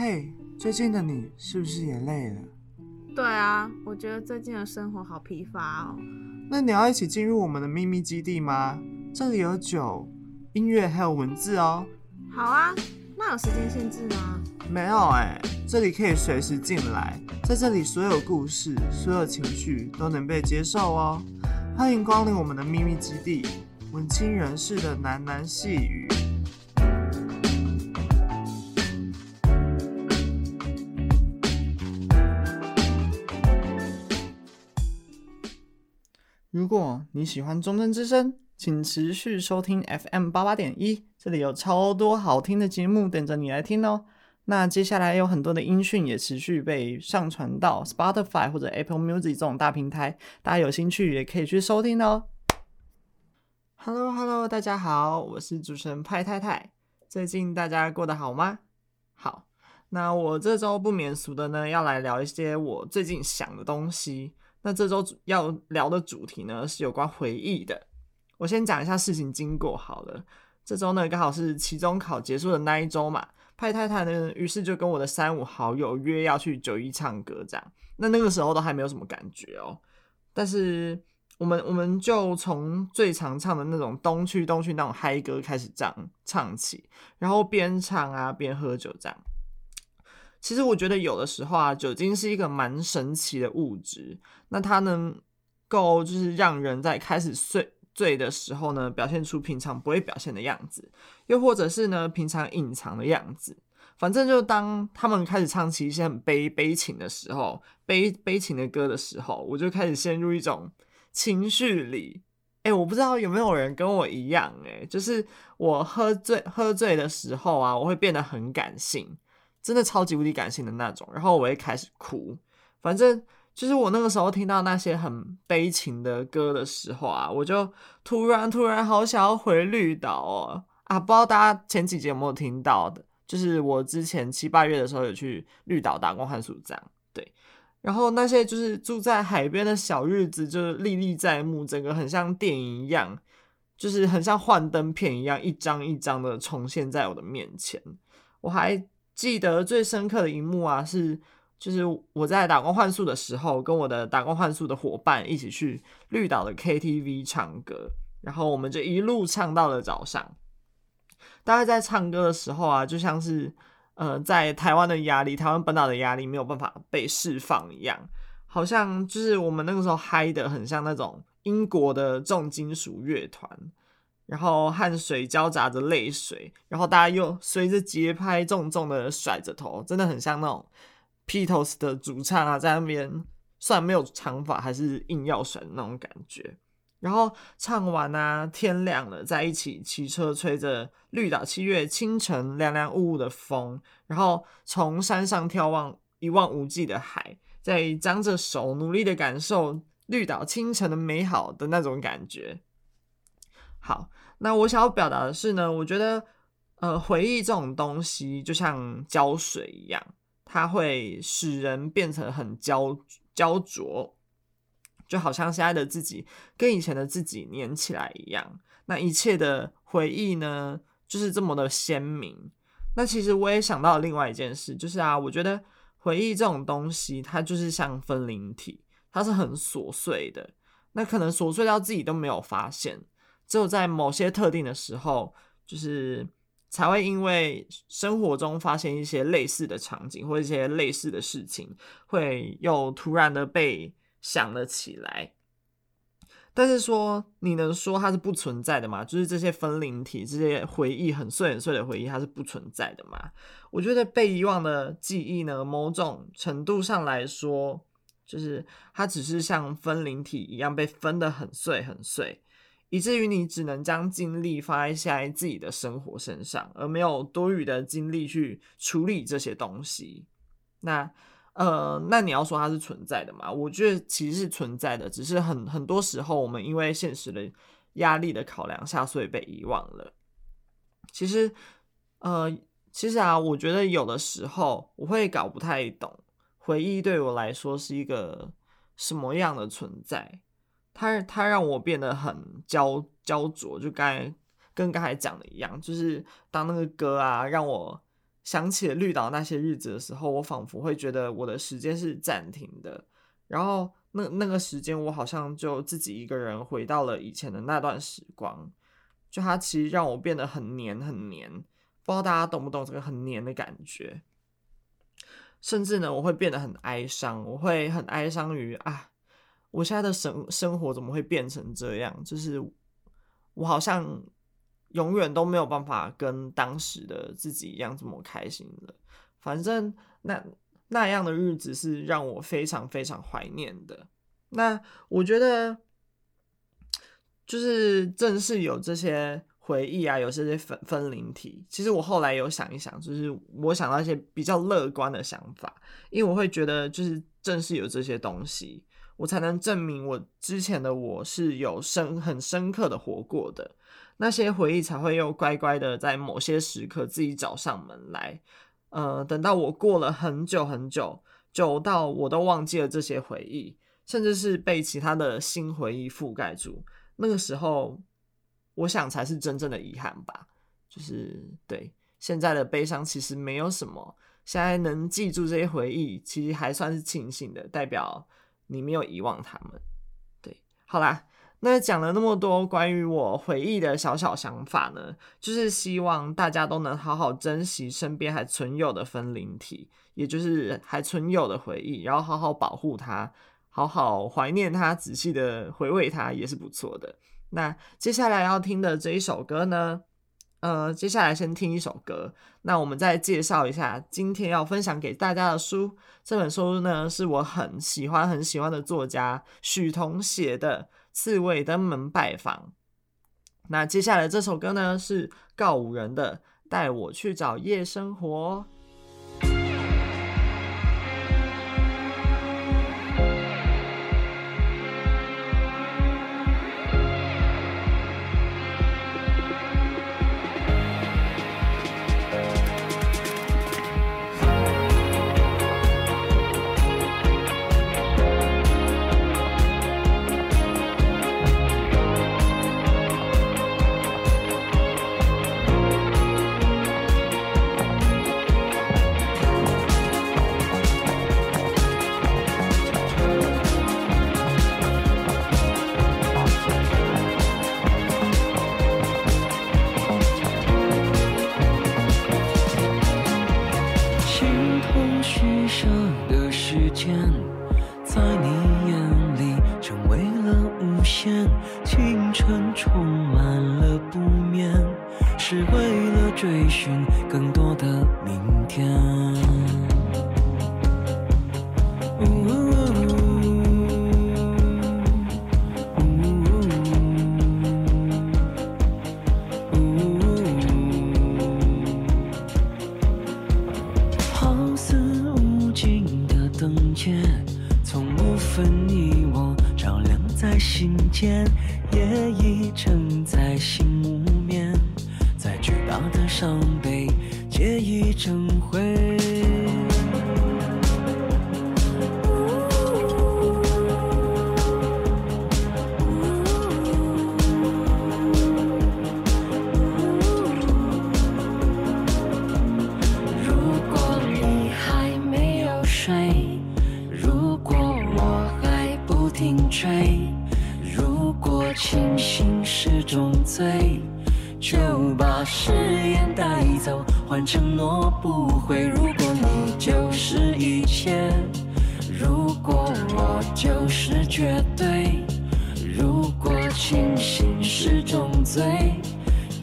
嘿，最近的你是不是也累了？对啊，我觉得最近的生活好疲乏哦。那你要一起进入我们的秘密基地吗？这里有酒、音乐还有文字哦。好啊，那有时间限制吗？没有哎，这里可以随时进来，在这里所有故事、所有情绪都能被接受哦。欢迎光临我们的秘密基地，文青人士的喃喃细语。你喜欢中正之声，请持续收听 FM 八八点一，这里有超多好听的节目等着你来听哦。那接下来有很多的音讯也持续被上传到 Spotify 或者 Apple Music 这种大平台，大家有兴趣也可以去收听哦。Hello Hello，大家好，我是主持人派太太。最近大家过得好吗？好，那我这周不免俗的呢，要来聊一些我最近想的东西。那这周要聊的主题呢，是有关回忆的。我先讲一下事情经过好了。这周呢，刚好是期中考结束的那一周嘛，派太太呢，于是就跟我的三五好友约要去九一唱歌这样。那那个时候都还没有什么感觉哦，但是我们我们就从最常唱的那种东区东区那种嗨歌开始这样唱起，然后边唱啊边喝酒这样。其实我觉得有的时候啊，酒精是一个蛮神奇的物质。那它能够就是让人在开始醉醉的时候呢，表现出平常不会表现的样子，又或者是呢平常隐藏的样子。反正就当他们开始唱起一些很悲悲情的时候，悲悲情的歌的时候，我就开始陷入一种情绪里。哎，我不知道有没有人跟我一样，哎，就是我喝醉喝醉的时候啊，我会变得很感性。真的超级无敌感性的那种，然后我会开始哭。反正就是我那个时候听到那些很悲情的歌的时候啊，我就突然突然好想要回绿岛哦啊！不知道大家前几集有没有听到的？就是我之前七八月的时候有去绿岛打工换宿这样，对。然后那些就是住在海边的小日子，就是历历在目，整个很像电影一样，就是很像幻灯片一样，一张一张的重现在我的面前。我还。记得最深刻的一幕啊，是就是我在打工换宿的时候，跟我的打工换宿的伙伴一起去绿岛的 KTV 唱歌，然后我们就一路唱到了早上。大概在唱歌的时候啊，就像是呃，在台湾的压力，台湾本岛的压力没有办法被释放一样，好像就是我们那个时候嗨得很像那种英国的重金属乐团。然后汗水交杂着泪水，然后大家又随着节拍重重的甩着头，真的很像那种披头士的主唱啊，在那边虽然没有长发，还是硬要甩的那种感觉。然后唱完啊，天亮了，在一起骑车，吹着绿岛七月清晨凉凉雾雾的风，然后从山上眺望一望无际的海，在张着手努力的感受绿岛清晨的美好的那种感觉。好。那我想要表达的是呢，我觉得，呃，回忆这种东西就像胶水一样，它会使人变成很焦焦灼，就好像现在的自己跟以前的自己粘起来一样。那一切的回忆呢，就是这么的鲜明。那其实我也想到另外一件事，就是啊，我觉得回忆这种东西，它就是像分灵体，它是很琐碎的，那可能琐碎到自己都没有发现。只有在某些特定的时候，就是才会因为生活中发现一些类似的场景或一些类似的事情，会又突然的被想了起来。但是说，你能说它是不存在的吗？就是这些分灵体，这些回忆很碎很碎的回忆，它是不存在的吗？我觉得被遗忘的记忆呢，某种程度上来说，就是它只是像分灵体一样被分得很碎很碎。以至于你只能将精力放在现在自己的生活身上，而没有多余的精力去处理这些东西。那，呃，那你要说它是存在的嘛？我觉得其实是存在的，只是很很多时候我们因为现实的压力的考量下，所以被遗忘了。其实，呃，其实啊，我觉得有的时候我会搞不太懂，回忆对我来说是一个什么样的存在。它它让我变得很焦焦灼，就刚才跟刚才讲的一样，就是当那个歌啊让我想起了绿岛那些日子的时候，我仿佛会觉得我的时间是暂停的，然后那那个时间我好像就自己一个人回到了以前的那段时光，就它其实让我变得很黏很黏，不知道大家懂不懂这个很黏的感觉。甚至呢，我会变得很哀伤，我会很哀伤于啊，我现在的生生活怎么会变成这样？就是我好像永远都没有办法跟当时的自己一样这么开心了。反正那那样的日子是让我非常非常怀念的。那我觉得，就是正是有这些。回忆啊，有这些分分灵体。其实我后来有想一想，就是我想到一些比较乐观的想法，因为我会觉得，就是正是有这些东西，我才能证明我之前的我是有深很深刻的活过的。那些回忆才会又乖乖的在某些时刻自己找上门来。呃，等到我过了很久很久，久到我都忘记了这些回忆，甚至是被其他的新回忆覆盖住。那个时候。我想才是真正的遗憾吧，就是对现在的悲伤其实没有什么。现在能记住这些回忆，其实还算是庆幸的，代表你没有遗忘他们。对，好啦，那讲了那么多关于我回忆的小小想法呢，就是希望大家都能好好珍惜身边还存有的分灵体，也就是还存有的回忆，然后好好保护它，好好怀念它，仔细的回味它，也是不错的。那接下来要听的这一首歌呢，呃，接下来先听一首歌。那我们再介绍一下今天要分享给大家的书。这本书呢，是我很喜欢很喜欢的作家许彤写的《刺猬登门拜访》。那接下来这首歌呢，是告五人的《带我去找夜生活》。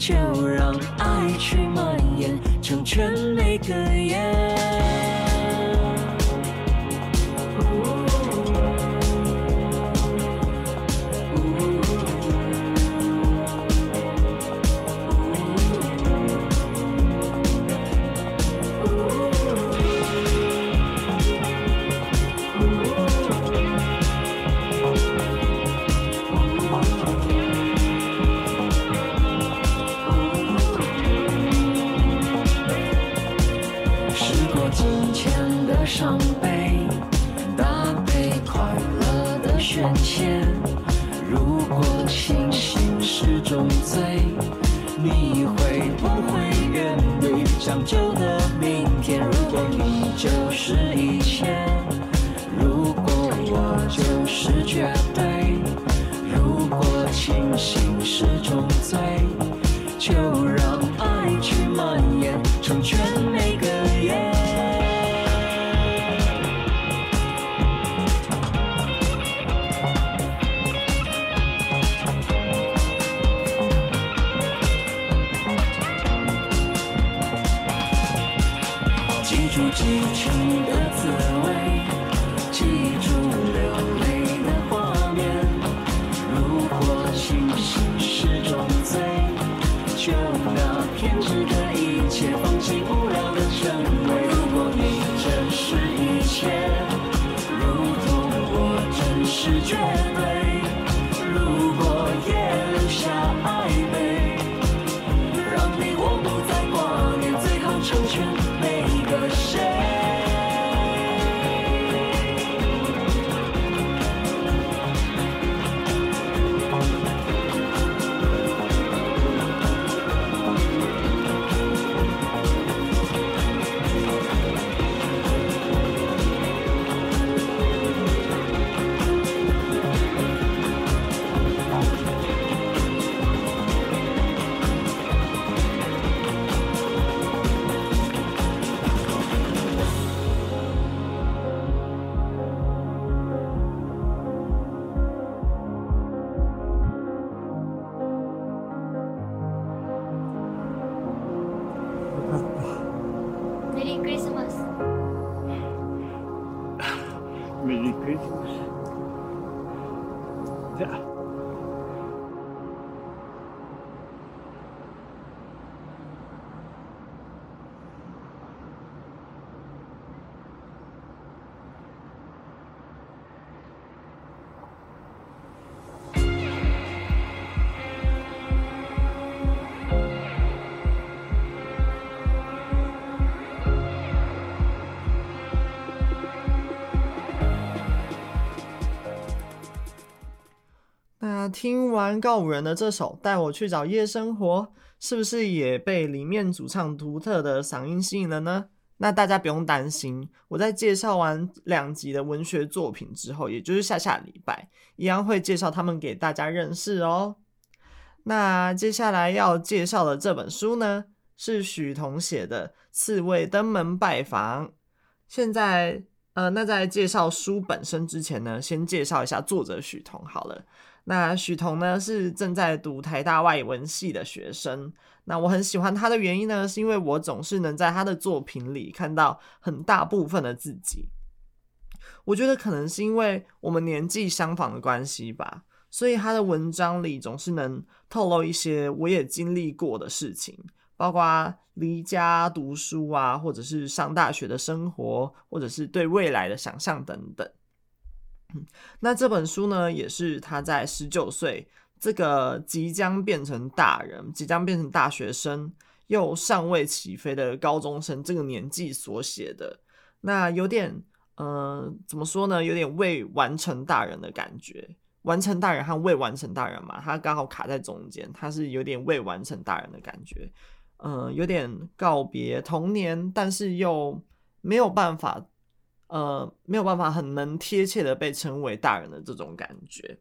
就让爱去蔓延成全每个夜成全。听完告五人的这首《带我去找夜生活》，是不是也被里面主唱独特的嗓音吸引了呢？那大家不用担心，我在介绍完两集的文学作品之后，也就是下下礼拜，一样会介绍他们给大家认识哦。那接下来要介绍的这本书呢，是许彤写的《刺猬登门拜访》。现在，呃，那在介绍书本身之前呢，先介绍一下作者许彤好了。那许彤呢，是正在读台大外文系的学生。那我很喜欢他的原因呢，是因为我总是能在他的作品里看到很大部分的自己。我觉得可能是因为我们年纪相仿的关系吧，所以他的文章里总是能透露一些我也经历过的事情，包括离家读书啊，或者是上大学的生活，或者是对未来的想象等等。那这本书呢，也是他在十九岁这个即将变成大人、即将变成大学生又尚未起飞的高中生这个年纪所写的。那有点，呃，怎么说呢？有点未完成大人的感觉。完成大人和未完成大人嘛，他刚好卡在中间，他是有点未完成大人的感觉。呃，有点告别童年，但是又没有办法。呃，没有办法很能贴切的被称为大人的这种感觉。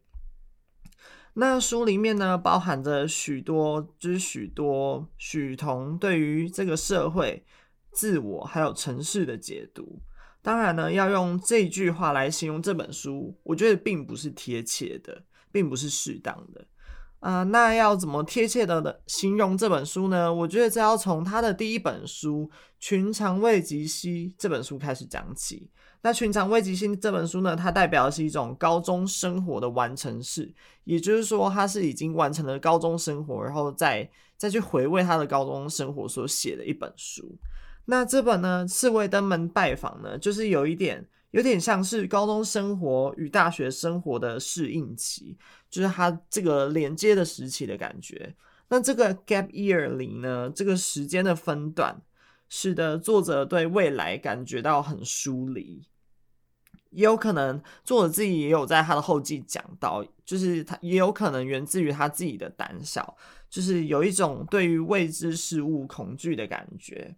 那书里面呢，包含着许多，就是许多许同对于这个社会、自我还有城市的解读。当然呢，要用这句话来形容这本书，我觉得并不是贴切的，并不是适当的。啊、那要怎么贴切的形容这本书呢？我觉得这要从他的第一本书《寻常未及兮》这本书开始讲起。那《寻常未及兮》这本书呢，它代表的是一种高中生活的完成式，也就是说，他是已经完成了高中生活，然后再再去回味他的高中生活所写的一本书。那这本呢，《刺猬登门拜访》呢，就是有一点。有点像是高中生活与大学生活的适应期，就是他这个连接的时期的感觉。那这个 gap year 里呢，这个时间的分段，使得作者对未来感觉到很疏离。也有可能作者自己也有在他的后记讲到，就是他也有可能源自于他自己的胆小，就是有一种对于未知事物恐惧的感觉。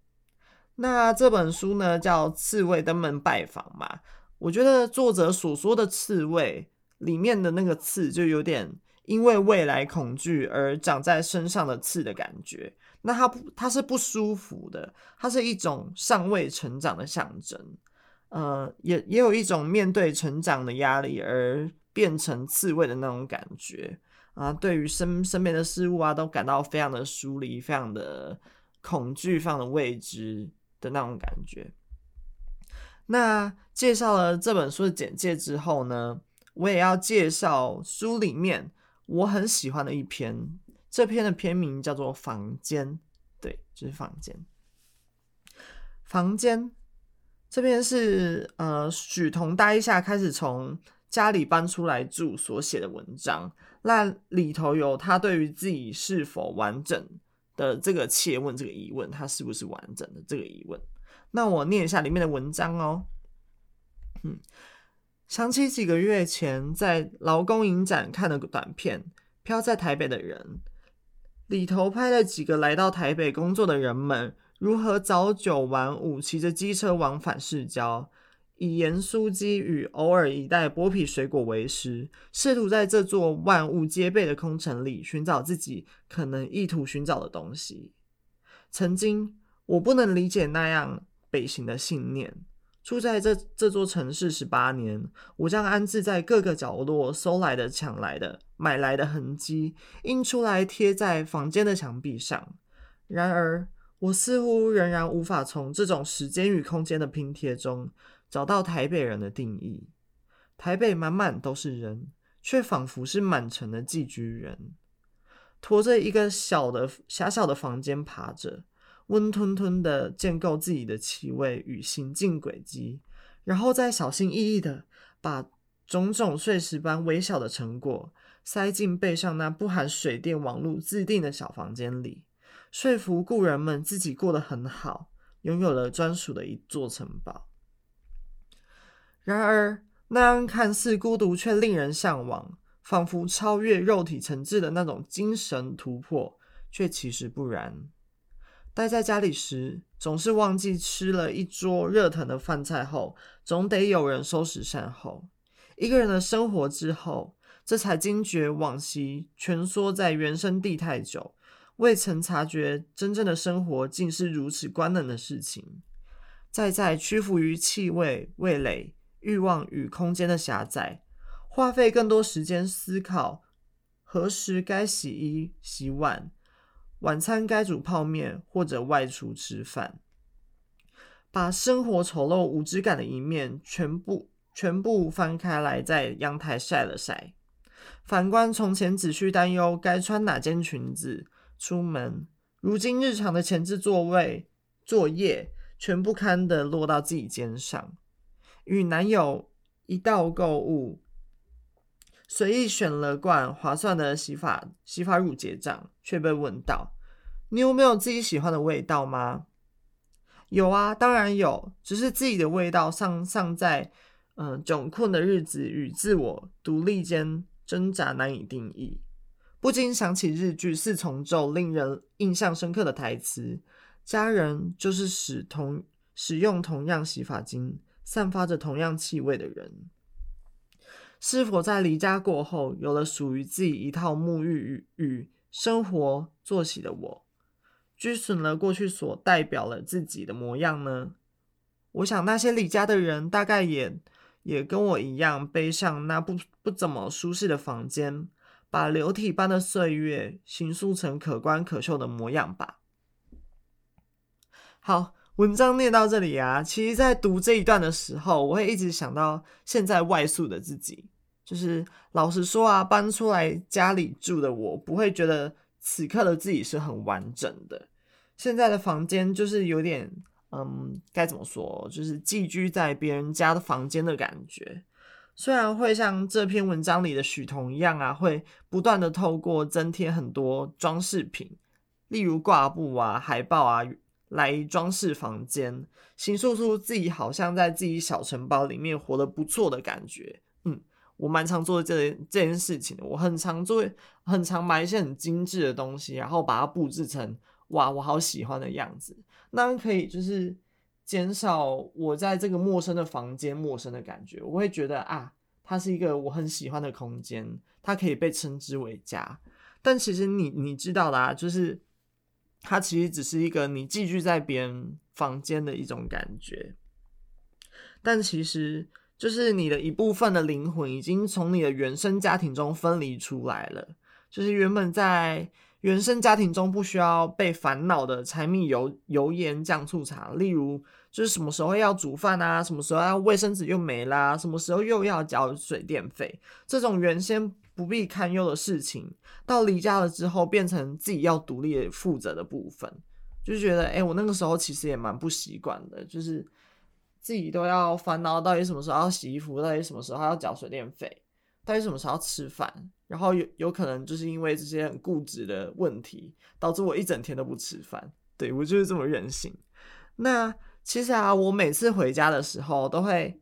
那这本书呢，叫《刺猬登门拜访》嘛。我觉得作者所说的刺猬里面的那个刺，就有点因为未来恐惧而长在身上的刺的感觉。那它不，它是不舒服的，它是一种尚未成长的象征。呃，也也有一种面对成长的压力而变成刺猬的那种感觉啊。对于身身边的事物啊，都感到非常的疏离，非常的恐惧，非常的未知的那种感觉。那介绍了这本书的简介之后呢，我也要介绍书里面我很喜欢的一篇。这篇的篇名叫做《房间》，对，就是房间。房间这边是呃许彤待一下开始从家里搬出来住所写的文章，那里头有他对于自己是否完整的这个切问，这个疑问，它是不是完整的这个疑问。那我念一下里面的文章哦。嗯，想起几个月前在劳工影展看的短片《飘在台北的人》，里头拍了几个来到台北工作的人们如何早九晚五，骑着机车往返市郊，以盐酥鸡与偶尔一袋剥皮水果为食，试图在这座万物皆备的空城里寻找自己可能意图寻找的东西。曾经，我不能理解那样。北行的信念，住在这这座城市十八年，我将安置在各个角落，搜来的、抢来的、买来的痕迹，印出来贴在房间的墙壁上。然而，我似乎仍然无法从这种时间与空间的拼贴中找到台北人的定义。台北满满都是人，却仿佛是满城的寄居人，拖着一个小的狭小的房间爬着。温吞吞的建构自己的气味与行进轨迹，然后再小心翼翼的把种种碎石般微小的成果塞进背上那不含水电网络自定的小房间里，说服故人们自己过得很好，拥有了专属的一座城堡。然而，那样看似孤独却令人向往，仿佛超越肉体层次的那种精神突破，却其实不然。待在家里时，总是忘记吃了一桌热腾的饭菜后，总得有人收拾善后。一个人的生活之后，这才惊觉往昔蜷缩在原生地太久，未曾察觉真正的生活竟是如此关冷的事情。再在屈服于气味、味蕾、欲望与空间的狭窄，花费更多时间思考何时该洗衣、洗碗。晚餐该煮泡面或者外出吃饭，把生活丑陋无知感的一面全部全部翻开来，在阳台晒了晒。反观从前只需担忧该穿哪件裙子出门，如今日常的前置座位作业全不堪的落到自己肩上。与男友一道购物。随意选了罐划算的洗发洗发乳结账，却被问到：“你有没有自己喜欢的味道吗？”“有啊，当然有，只是自己的味道尚尚在嗯、窘困的日子与自我独立间挣扎，难以定义。”不禁想起日剧《四重奏》令人印象深刻的台词：“家人就是使同使用同样洗发精、散发着同样气味的人。”是否在离家过后，有了属于自己一套沐浴与与生活作息的我，拘损了过去所代表了自己的模样呢？我想那些离家的人，大概也也跟我一样，背上那不不怎么舒适的房间，把流体般的岁月形塑成可观可嗅的模样吧。好，文章念到这里啊，其实，在读这一段的时候，我会一直想到现在外宿的自己。就是老实说啊，搬出来家里住的我，不会觉得此刻的自己是很完整的。现在的房间就是有点，嗯，该怎么说，就是寄居在别人家的房间的感觉。虽然会像这篇文章里的许彤一样啊，会不断的透过增添很多装饰品，例如挂布啊、海报啊，来装饰房间，形塑出自己好像在自己小城堡里面活得不错的感觉。嗯。我蛮常做这这件事情的，我很常做，很常买一些很精致的东西，然后把它布置成哇，我好喜欢的样子。那可以就是减少我在这个陌生的房间陌生的感觉。我会觉得啊，它是一个我很喜欢的空间，它可以被称之为家。但其实你你知道的啊，就是它其实只是一个你寄居在别人房间的一种感觉。但其实就是你的一部分的灵魂已经从你的原生家庭中分离出来了，就是原本在原生家庭中不需要被烦恼的柴米油油盐酱醋茶，例如。就是什么时候要煮饭啊？什么时候要卫生纸又没啦？什么时候又要缴水电费？这种原先不必堪忧的事情，到离家了之后，变成自己要独立负责的部分，就觉得哎、我那个时候其实也蛮不习惯的，就是自己都要烦恼到底什么时候要洗衣服，到底什么时候要缴水电费，到底什么时候要吃饭，然后有有可能就是因为这些很固执的问题，导致我一整天都不吃饭。对，我就是这么任性。那。其实啊，我每次回家的时候都会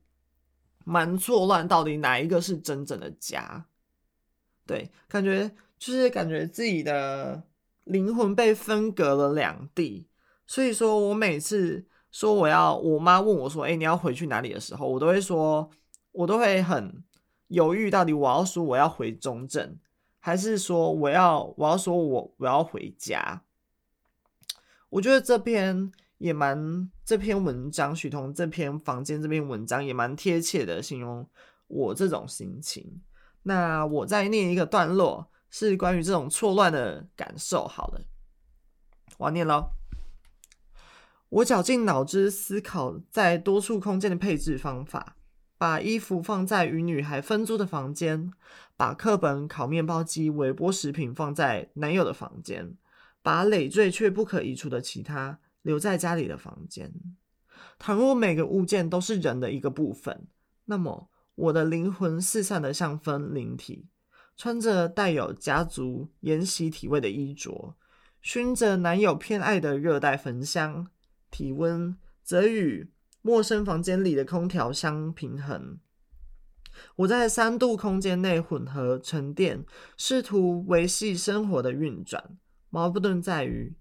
蛮错乱，到底哪一个是真正的家？对，感觉就是感觉自己的灵魂被分隔了两地。所以说我每次说我要，我妈问我说：“哎，你要回去哪里？”的时候，我都会说，我都会很犹豫，到底我要说我要回中正，还是说我要我要说我我要回家？我觉得这篇。也蛮这篇文章，许彤这篇房间这篇文章也蛮贴切的，形容我这种心情。那我再念一个段落，是关于这种错乱的感受。好了，我要念喽。我绞尽脑汁思考在多处空间的配置方法，把衣服放在与女孩分租的房间，把课本、烤面包机、微波食品放在男友的房间，把累赘却不可移除的其他。留在家里的房间。倘若每个物件都是人的一个部分，那么我的灵魂四散的像分灵体，穿着带有家族沿袭体味的衣着，熏着男友偏爱的热带焚香，体温则与陌生房间里的空调相平衡。我在三度空间内混合沉淀，试图维系生活的运转。矛盾在于。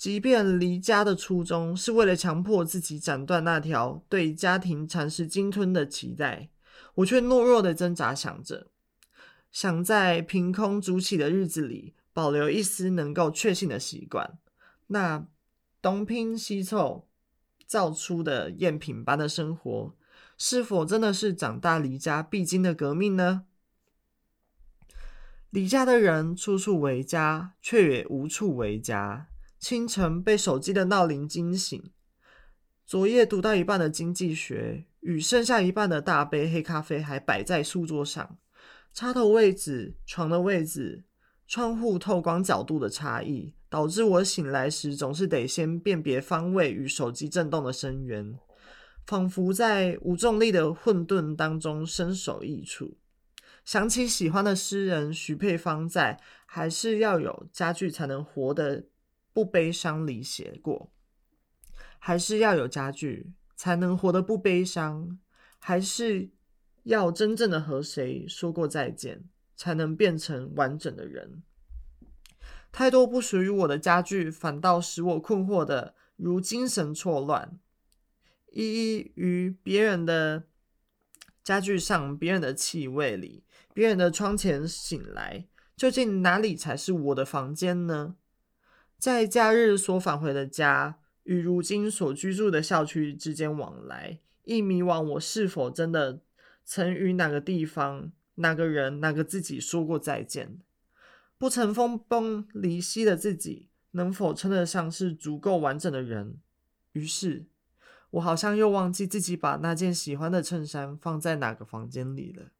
即便离家的初衷是为了强迫自己斩断那条对家庭蚕食鲸吞的脐带，我却懦弱的挣扎，想着想在凭空筑起的日子里保留一丝能够确信的习惯。那东拼西凑造出的赝品般的生活，是否真的是长大离家必经的革命呢？离家的人处处为家，却也无处为家。清晨被手机的闹铃惊醒，昨夜读到一半的经济学与剩下一半的大杯黑咖啡还摆在书桌上，插头位置、床的位置、窗户透光角度的差异，导致我醒来时总是得先辨别方位与手机震动的声源，仿佛在无重力的混沌当中身首异处。想起喜欢的诗人徐佩芳在《还是要有家具才能活得》不悲伤里写过，还是要有家具才能活得不悲伤，还是要真正的和谁说过再见，才能变成完整的人。太多不属于我的家具，反倒使我困惑的如精神错乱，依依于别人的家具上，别人的气味里，别人的窗前醒来，究竟哪里才是我的房间呢？在假日所返回的家与如今所居住的校区之间往来，一迷惘，我是否真的曾与哪个地方、哪个人、哪个自己说过再见？不曾分崩离析的自己，能否称得上是足够完整的人？于是，我好像又忘记自己把那件喜欢的衬衫放在哪个房间里了。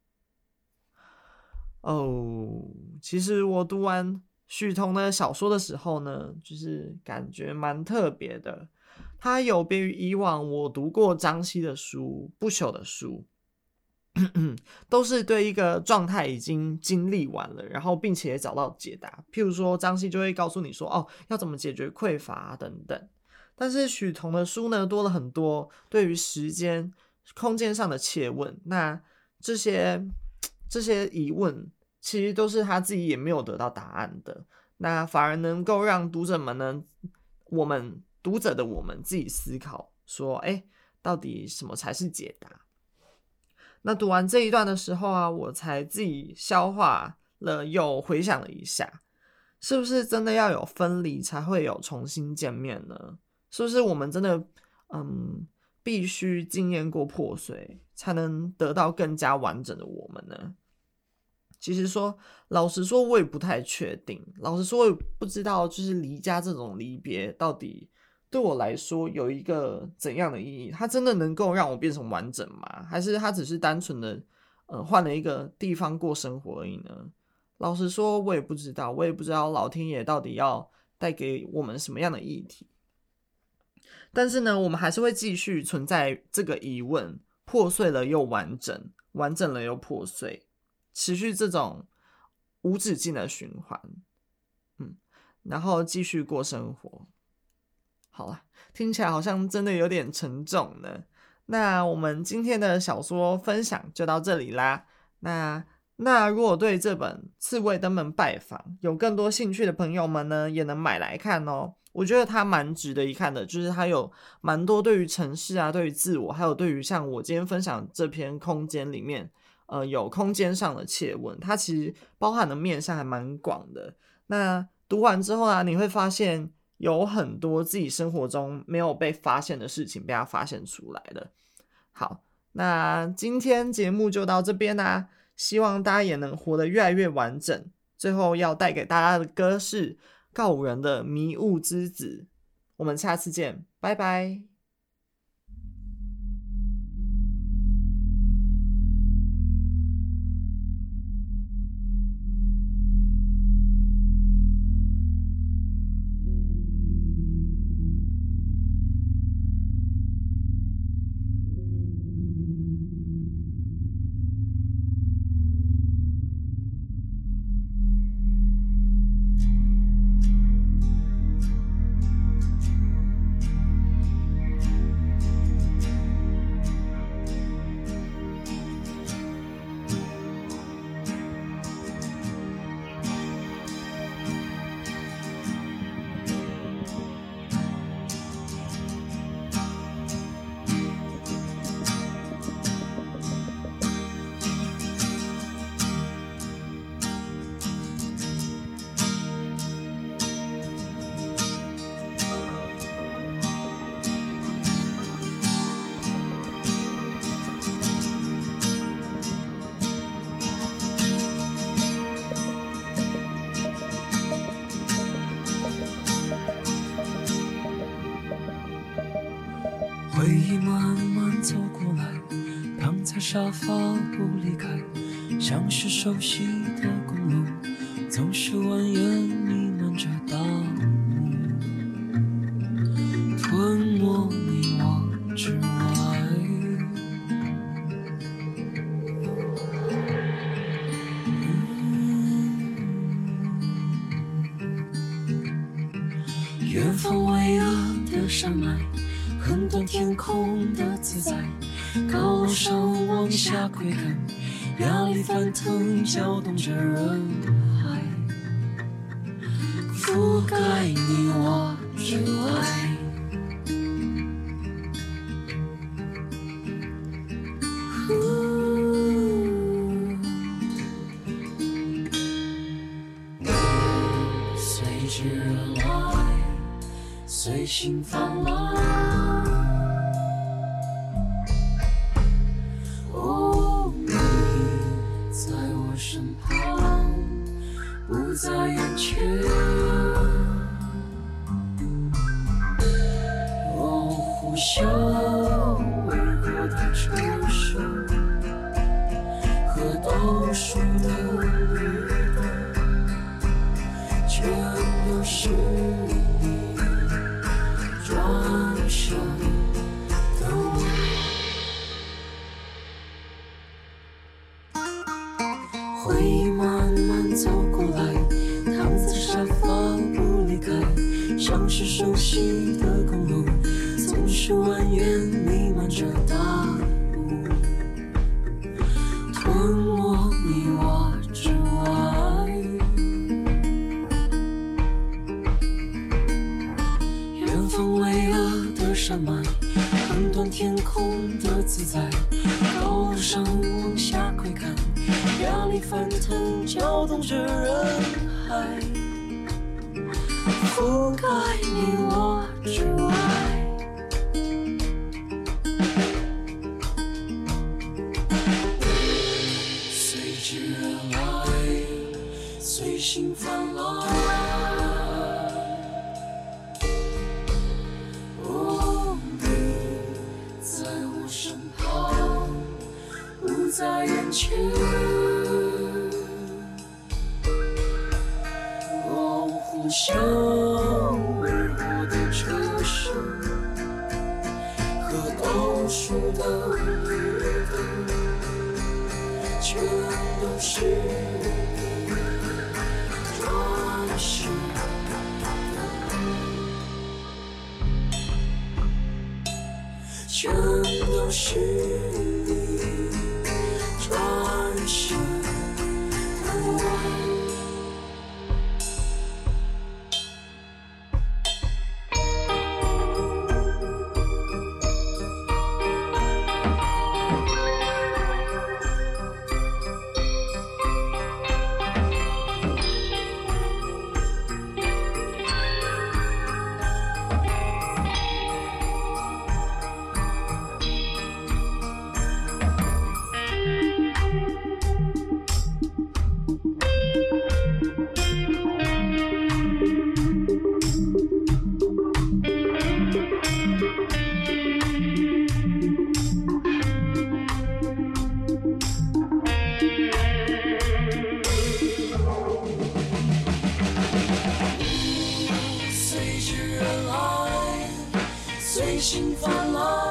哦，其实我读完。许彤的小说的时候呢，就是感觉蛮特别的。他有别于以往我读过张希的书，不朽的书，都是对一个状态已经经历完了，然后并且找到解答。譬如说，张希就会告诉你说：“哦，要怎么解决匮乏，等等。”但是许彤的书呢，多了很多对于时间、空间上的切问。那这些 这些疑问。其实都是他自己也没有得到答案的，那反而能够让读者们呢，我们读者的我们自己思考说，哎，到底什么才是解答？那读完这一段的时候啊，我才自己消化了，又回想了一下，是不是真的要有分离才会有重新见面呢？是不是我们真的嗯，必须经验过破碎，才能得到更加完整的我们呢？其实说，老实说，我也不太确定。老实说，我也不知道，就是离家这种离别到底。对我来说有一个怎样的意义？它真的能够让我变成完整吗？还是它只是单纯的，呃，换了一个地方过生活而已呢？老实说，我也不知道，我也不知道老天爷到底要带给我们什么样的议题。但是呢，我们还是会继续存在这个疑问：破碎了又完整，完整了又破碎，持续这种无止境的循环。嗯，然后继续过生活。好了，听起来好像真的有点沉重呢。那我们今天的小说分享就到这里啦。那那如果对这本《刺猬登门拜访》有更多兴趣的朋友们呢，也能买来看哦。我觉得它蛮值得一看的，就是它有蛮多对于城市啊、对于自我，还有对于像我今天分享这篇空间里面，呃，有空间上的切问，它其实包含的面向还蛮广的。那读完之后啊，你会发现。有很多自己生活中没有被发现的事情被他发现出来了。好，那今天节目就到这边啦，希望大家也能活得越来越完整。最后要带给大家的歌是告五人的《迷雾之子》，我们下次见，拜拜。沙发不离开，像是熟悉的公路，总是心放来。自在。高楼上往下窥看压力翻腾搅动着人海。覆盖你全都是。心泛滥。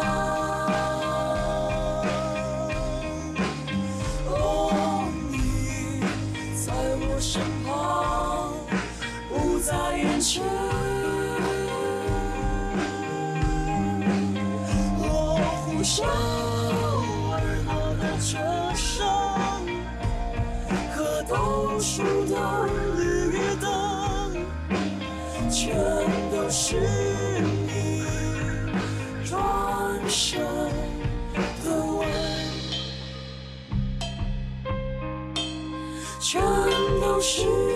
Jesus.